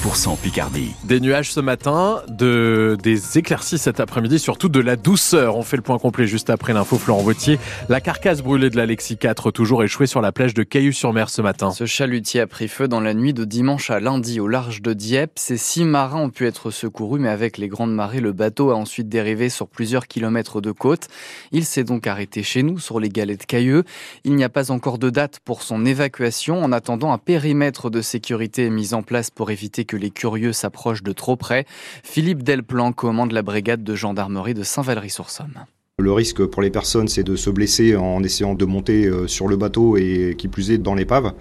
100% Picardie. Des nuages ce matin, de, des éclaircies cet après-midi, surtout de la douceur. On fait le point complet juste après l'info Florent Vautier. La carcasse brûlée de l'Alexis 4 toujours échouée sur la plage de Cailloux-sur-Mer ce matin. Ce chalutier a pris feu dans la nuit de dimanche à lundi au large de Dieppe. Ces six marins ont pu être secourus, mais avec les grandes marées, le bateau a ensuite dérivé sur plusieurs kilomètres de côte. Il s'est donc arrêté chez nous, sur les galets de Cailleux. Il n'y a pas encore de date pour son évacuation. En attendant, un périmètre de sécurité est mis en place pour éviter que les curieux s'approchent de trop près. Philippe Delplan commande la brigade de gendarmerie de Saint-Valery-sur-Somme. Le risque pour les personnes, c'est de se blesser en essayant de monter euh, sur le bateau et qui plus est dans l'épave,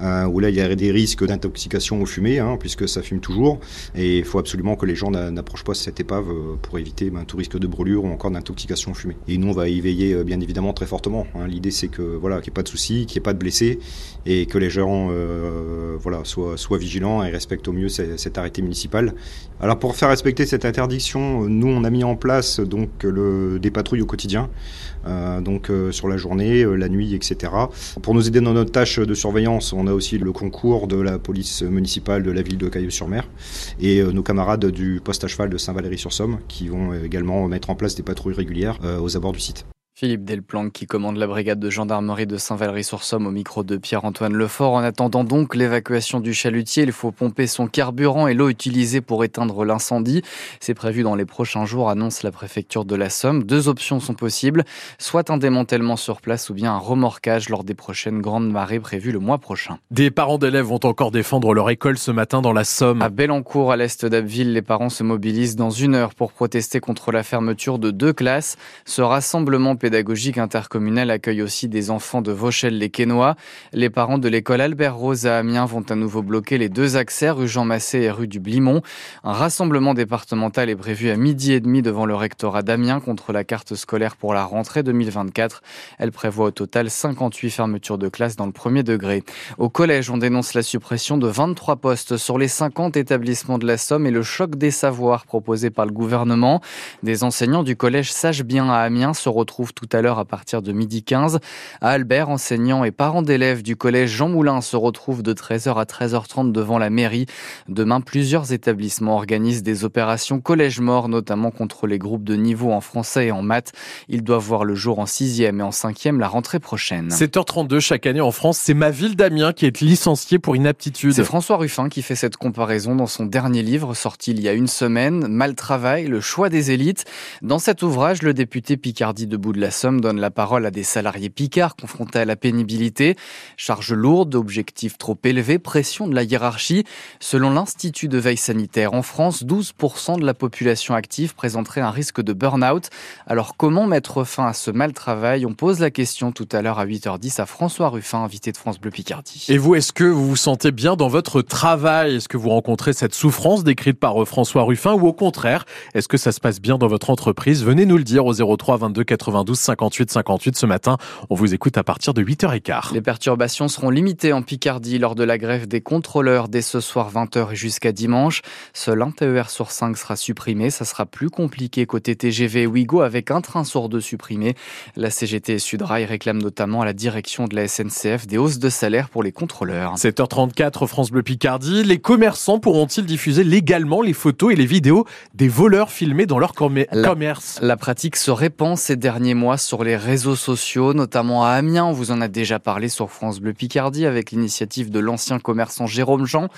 euh, où là il y a des risques d'intoxication aux fumées, hein, puisque ça fume toujours. Et il faut absolument que les gens n'approchent pas cette épave euh, pour éviter ben, tout risque de brûlure ou encore d'intoxication aux fumées. Et nous, on va y veiller bien évidemment très fortement. Hein. L'idée, c'est que voilà, qu'il n'y ait pas de soucis, qu'il n'y ait pas de blessés et que les gens voilà, soient, vigilants et respectent au mieux cet arrêté municipal. Alors pour faire respecter cette interdiction, nous on a mis en place donc des au quotidien, euh, donc euh, sur la journée, euh, la nuit, etc. Pour nous aider dans notre tâche de surveillance, on a aussi le concours de la police municipale de la ville de Cailleux-sur-Mer et nos camarades du poste à cheval de Saint-Valery-sur-Somme qui vont également mettre en place des patrouilles régulières aux abords du site. Philippe Delplanque qui commande la brigade de gendarmerie de Saint-Valery-sur-Somme au micro de Pierre-Antoine Lefort. En attendant donc l'évacuation du chalutier, il faut pomper son carburant et l'eau utilisée pour éteindre l'incendie. C'est prévu dans les prochains jours, annonce la préfecture de la Somme. Deux options sont possibles, soit un démantèlement sur place ou bien un remorquage lors des prochaines grandes marées prévues le mois prochain. Des parents d'élèves vont encore défendre leur école ce matin dans la Somme. À Belancourt, à l'est d'Abbeville, les parents se mobilisent dans une heure pour protester contre la fermeture de deux classes. Ce rassemblement pédagogique intercommunal accueille aussi des enfants de Vauchel-les-Quesnois. Les parents de l'école Albert Rose à Amiens vont à nouveau bloquer les deux accès, rue Jean Massé et rue du Blimont. Un rassemblement départemental est prévu à midi et demi devant le rectorat d'Amiens contre la carte scolaire pour la rentrée 2024. Elle prévoit au total 58 fermetures de classes dans le premier degré. Au collège, on dénonce la suppression de 23 postes sur les 50 établissements de la Somme et le choc des savoirs proposé par le gouvernement. Des enseignants du collège Sage Bien à Amiens se retrouvent tout à l'heure à partir de midi 15. À Albert, enseignants et parents d'élèves du collège Jean Moulin se retrouvent de 13h à 13h30 devant la mairie. Demain, plusieurs établissements organisent des opérations collège mort, notamment contre les groupes de niveau en français et en maths. Ils doivent voir le jour en 6e et en 5e la rentrée prochaine. 7h32 chaque année en France, c'est ma ville d'Amiens qui est licenciée pour inaptitude. C'est François Ruffin qui fait cette comparaison dans son dernier livre sorti il y a une semaine, Mal travail, le choix des élites. Dans cet ouvrage, le député Picardie de la Somme donne la parole à des salariés picards confrontés à la pénibilité. Charges lourdes, objectifs trop élevés, pression de la hiérarchie. Selon l'Institut de veille sanitaire en France, 12% de la population active présenterait un risque de burn-out. Alors comment mettre fin à ce mal travail? On pose la question tout à l'heure à 8h10 à François Ruffin, invité de France Bleu Picardie. Et vous, est-ce que vous vous sentez bien dans votre travail? Est-ce que vous rencontrez cette souffrance décrite par François Ruffin? Ou au contraire, est-ce que ça se passe bien dans votre entreprise? Venez nous le dire au 03 22 92 58 58 ce matin. On vous écoute à partir de 8h15. Les perturbations seront limitées en Picardie lors de la grève des contrôleurs dès ce soir 20h et jusqu'à dimanche. Seul un TER sur 5 sera supprimé. Ça sera plus compliqué côté TGV Ouigo avec un train sur deux supprimé. La CGT et Sudrail réclament notamment à la direction de la SNCF des hausses de salaire pour les contrôleurs. 7h34 France Bleu Picardie. Les commerçants pourront-ils diffuser légalement les photos et les vidéos des voleurs filmés dans leur commerce la, la pratique se répand ces derniers mois sur les réseaux sociaux, notamment à Amiens. On vous en a déjà parlé sur France Bleu Picardie avec l'initiative de l'ancien commerçant Jérôme Jean.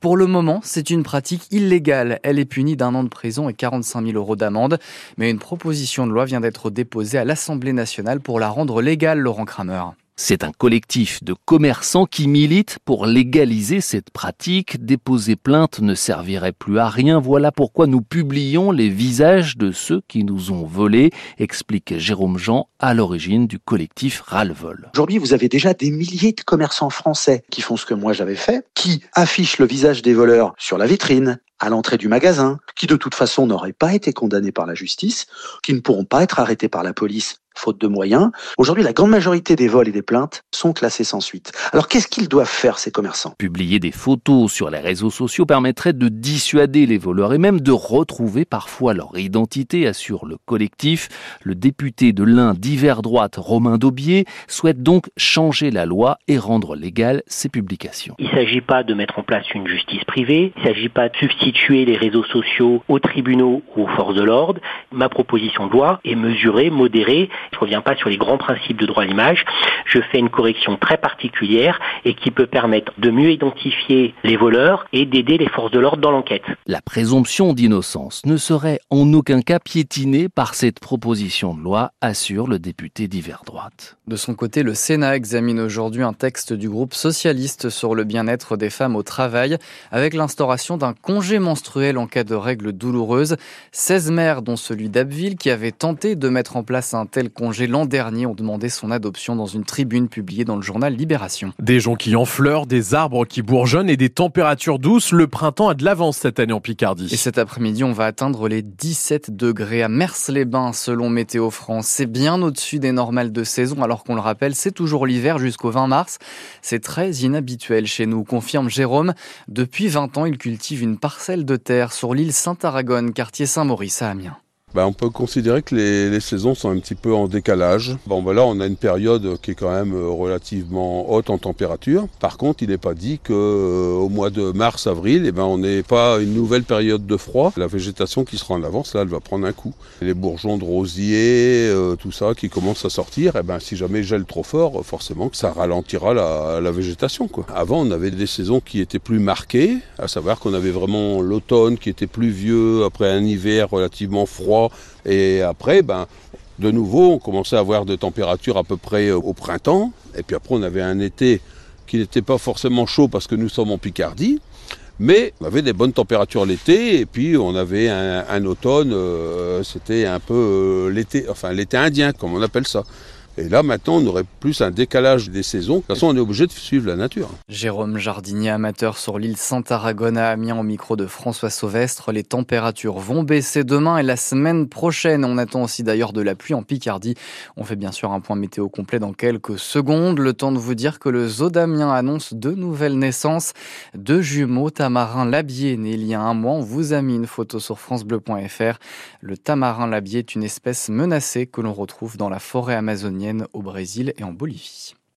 Pour le moment, c'est une pratique illégale. Elle est punie d'un an de prison et 45 000 euros d'amende. Mais une proposition de loi vient d'être déposée à l'Assemblée nationale pour la rendre légale, Laurent Kramer. C'est un collectif de commerçants qui milite pour légaliser cette pratique. Déposer plainte ne servirait plus à rien. Voilà pourquoi nous publions les visages de ceux qui nous ont volés, explique Jérôme Jean à l'origine du collectif Ralvol. Aujourd'hui, vous avez déjà des milliers de commerçants français qui font ce que moi j'avais fait, qui affichent le visage des voleurs sur la vitrine, à l'entrée du magasin, qui de toute façon n'auraient pas été condamnés par la justice, qui ne pourront pas être arrêtés par la police faute de moyens. Aujourd'hui, la grande majorité des vols et des plaintes sont classés sans suite. Alors qu'est-ce qu'ils doivent faire, ces commerçants? Publier des photos sur les réseaux sociaux permettrait de dissuader les voleurs et même de retrouver parfois leur identité, assure le collectif. Le député de l'Ain d'hiver droite, Romain Daubier, souhaite donc changer la loi et rendre légales ces publications. Il ne s'agit pas de mettre en place une justice privée, il ne s'agit pas de substituer les réseaux sociaux aux tribunaux ou aux forces de l'ordre. Ma proposition de loi est mesurée, modérée, je ne reviens pas sur les grands principes de droit à l'image. Je fais une correction très particulière et qui peut permettre de mieux identifier les voleurs et d'aider les forces de l'ordre dans l'enquête. La présomption d'innocence ne serait en aucun cas piétinée par cette proposition de loi, assure le député d'hiver droite. De son côté, le Sénat examine aujourd'hui un texte du groupe socialiste sur le bien-être des femmes au travail, avec l'instauration d'un congé menstruel en cas de règles douloureuses. 16 maires, dont celui d'Abbeville, qui avait tenté de mettre en place un tel congé l'an dernier ont demandé son adoption dans une tribune publiée dans le journal Libération. Des jonquilles en fleurs, des arbres qui bourgeonnent et des températures douces. Le printemps a de l'avance cette année en Picardie. Et cet après-midi, on va atteindre les 17 degrés à Mers-les-Bains selon Météo France. C'est bien au-dessus des normales de saison alors qu'on le rappelle, c'est toujours l'hiver jusqu'au 20 mars. C'est très inhabituel chez nous, confirme Jérôme. Depuis 20 ans, il cultive une parcelle de terre sur l'île Saint-Aragonne, quartier Saint-Maurice à Amiens. Ben, on peut considérer que les, saisons sont un petit peu en décalage. Bon, ben on a une période qui est quand même euh, relativement haute en température. Par contre, il n'est pas dit qu'au euh, mois de mars-avril, eh ben, on n'ait pas une nouvelle période de froid. La végétation qui sera en avance, là, elle va prendre un coup. Les bourgeons de rosier, euh, tout ça, qui commence à sortir, eh ben, si jamais gèle trop fort, forcément que ça ralentira la, végétation. Avant, on avait des saisons qui étaient plus marquées, à savoir qu'on avait vraiment l'automne qui était pluvieux après un hiver relativement froid et après, ben, de nouveau, on commençait à avoir des températures à peu près au printemps. Et puis après, on avait un été qui n'était pas forcément chaud parce que nous sommes en Picardie. Mais on avait des bonnes températures l'été et puis on avait un, automne, euh, c'était un peu euh, l'été, enfin l'été indien comme on appelle ça. Et là, maintenant, on aurait plus un décalage des saisons. De toute façon, on est obligé de suivre la nature. Jérôme Jardinier, amateur sur l'île Saint-Aragon à Amiens, au micro de François Sauvestre. Les températures vont baisser demain et la semaine prochaine. On attend aussi d'ailleurs de la pluie en Picardie. On fait bien sûr un point météo complet dans quelques secondes. Le temps de vous dire que le zoo d'Amiens annonce deux nouvelles naissances. Deux jumeaux, tamarin labier, né il y a un mois. On vous a mis une photo sur FranceBleu.fr. Le tamarin labier est une espèce menacée que l'on retrouve dans la forêt amazonienne au Brésil et en Bolivie.